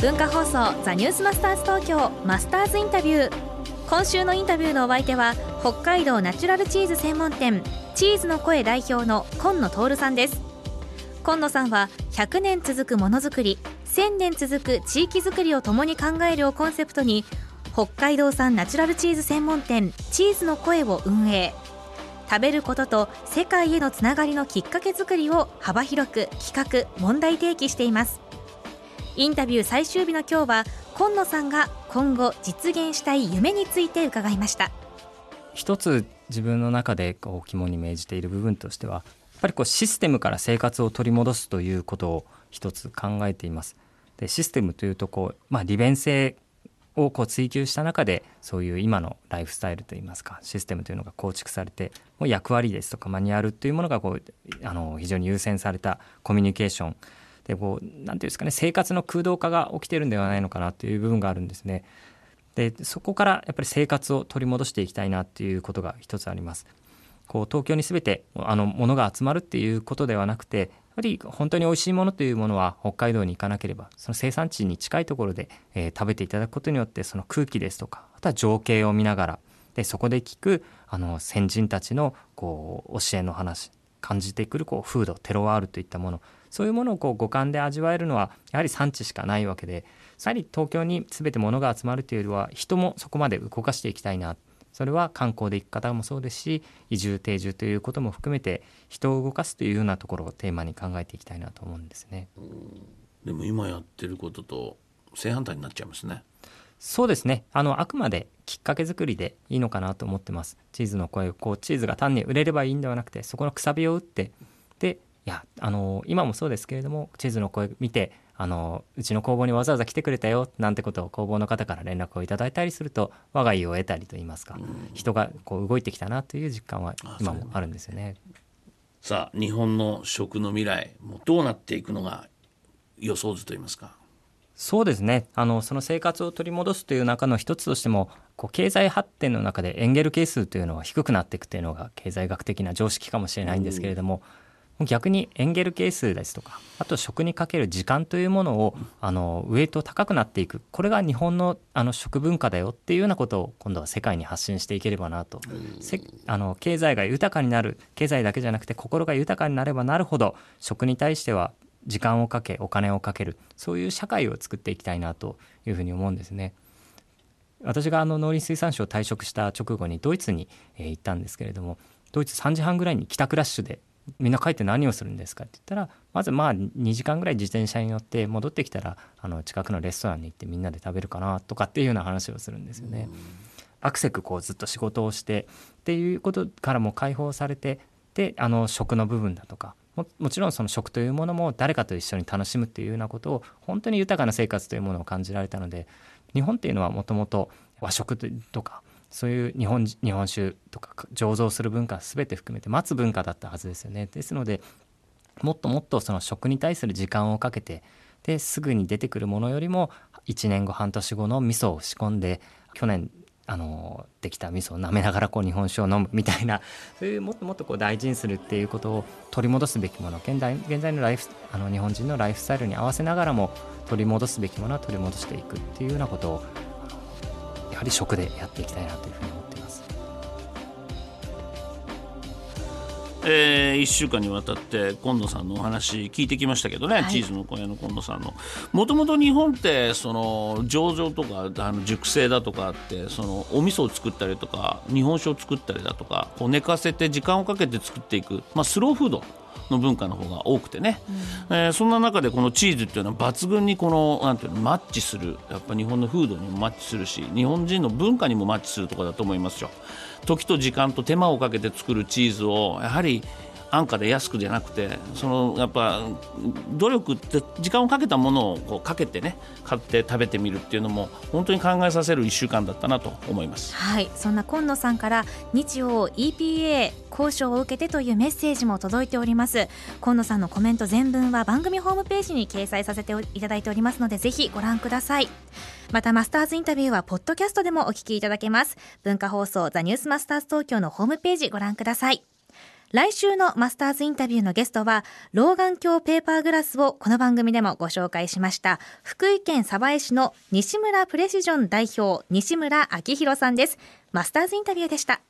文化放送ザニュースマスターズ東京マスターズインタビュー今週のインタビューのお相手は北海道ナチュラルチーズ専門店チーズの声代表の今野徹さんです。今野さんは100年続くものづくり1000年続く地域づくりを共に考えるをコンセプトに北海道産ナチュラルチーズ専門店チーズの声を運営。食べることと世界へのつながりのきっかけづくりを幅広く企画問題提起しています。インタビュー最終日の今日は今野さんが今後実現したい夢について伺いました。一つ自分の中でこう肝に銘じている部分としてはやっぱりこうシステムから生活を取り戻すということを一つ考えています。でシステムというとこう、まあ、利便性をこう追求した中でそういう今のライフスタイルといいますかシステムというのが構築されてもう役割ですとかマニュアルというものがこうあの非常に優先されたコミュニケーションでこうなんていうんですかね生活の空洞化が起きてるんではないのかなという部分があるんですね。でそこからやっぱり生活を取り戻していきたいなっていうことが一つあります。こう東京に全てあのものが集まるっていうことではなくてやはり本当に美味しいものというものは北海道に行かなければその生産地に近いところで、えー、食べていただくことによってその空気ですとかあとは情景を見ながらでそこで聞くあの先人たちのこう教えの話感じてくるこう風土テロワールといったものそういうものをこう五感で味わえるのはやはり産地しかないわけでやはり東京に全て物が集まるというよりは人もそこまで動かしていきたいなそれは観光で行く方もそうですし移住定住ということも含めて人を動かすというようなところをテーマに考えていきたいなと思うんですね。でも今やってることと正反対になっちゃいますね。そうですねあのあくまできっかけ作りでいいのかなと思ってますチーズの声こうチーズが単に売れればいいんではなくてそこのくさびを打ってでいやあの今もそうですけれども地図の声見てあのうちの工房にわざわざ来てくれたよなんてことを工房の方から連絡をいただいたりすると我が家を得たりといいますか、人がこう動いてきたなという実感は今もあるんですよね。さあ日本の食の未来もどうなっていくのが予想図といいますか。そうですねあのその生活を取り戻すという中の一つとしてもこう経済発展の中でエンゲル係数というのは低くなっていくというのが経済学的な常識かもしれないんですけれども、逆にエンゲル係数ですとかあと食にかける時間というものをあのウエイト高くなっていく。これが日本のあの食文化だよっていうようなことを今度は世界に発信していければなと、あの経済が豊かになる。経済だけじゃなくて心が豊かになればなるほど食に対しては時間をかけお金をかける。そういう社会を作っていきたいなというふうに思うんですね。私があの農林水産省を退職した直後にドイツに、え行ったんですけれどもドイツ3時半ぐらいに帰宅ラッシュでみんな帰って何をするんですか？って言ったらまずまあ2時間ぐらい自転車に乗って戻ってきたらあの近くのレストランに行ってみんなで食べるかなとかっていうような話をするんですよね。アクセクこうずっと仕事をしてっていうことからも解放されてであの食の部分だとかももちろんその食というものも誰かと一緒に楽しむっていうようなことを本当に豊かな生活というものを感じられたので日本っていうのはもともと和食とかそういう日本日本酒とか醸造する文化全て含めて待つ文化だったはずですよね。ですのでもっともっとその食に対する時間をかけてですぐに出てくるものよりも1年後半年後の味噌を仕込んで去年あのできた味噌を舐めながらこう日本酒を飲むみたいなそういうもっともっとこう大事にするっていうことを取り戻すべきもの現在現在のライフあの日本人のライフスタイルに合わせながらも取り戻すべきものは取り戻していくっていうようなことをり食でやっていきたいなというふうに思っています。えー、1週間にわたって今野さんのお話聞いてきましたけどね、はい、チーズの小屋の今野さんの。もともと日本ってその醸造とかあの熟成だとかってそのお味噌を作ったりとか日本酒を作ったりだとかこう寝かせて時間をかけて作っていく、まあ、スローフードの文化の方が多くてね、うん、えー、そんな中でこのチーズっていうのは抜群にこのなんていうのマッチする。やっぱ日本の風土にもマッチするし日本人の文化にもマッチするところだと思いますよ。時と時間と手間をかけて作るチーズをやはり安価で安くじゃなくてそのやっぱ努力って時間をかけたものをこうかけてね買って食べてみるっていうのも本当に考えさせる1週間だったなと思います。はい。そんな今野さんから日曜 EPA 交渉を受けてというメッセージも届いております。今野さんのコメント全文は番組ホームページに掲載させていただいておりますのでぜひご覧くださいまたマスターズインタビューはポッドキャストでもお聞きいただけます文化放送ザニュースマスターズ東京のホームページご覧ください。来週のマスターズインタビューのゲストは、老眼鏡ペーパーグラスをこの番組でもご紹介しました、福井県鯖江市の西村プレシジョン代表、西村明宏さんです。マスターズインタビューでした。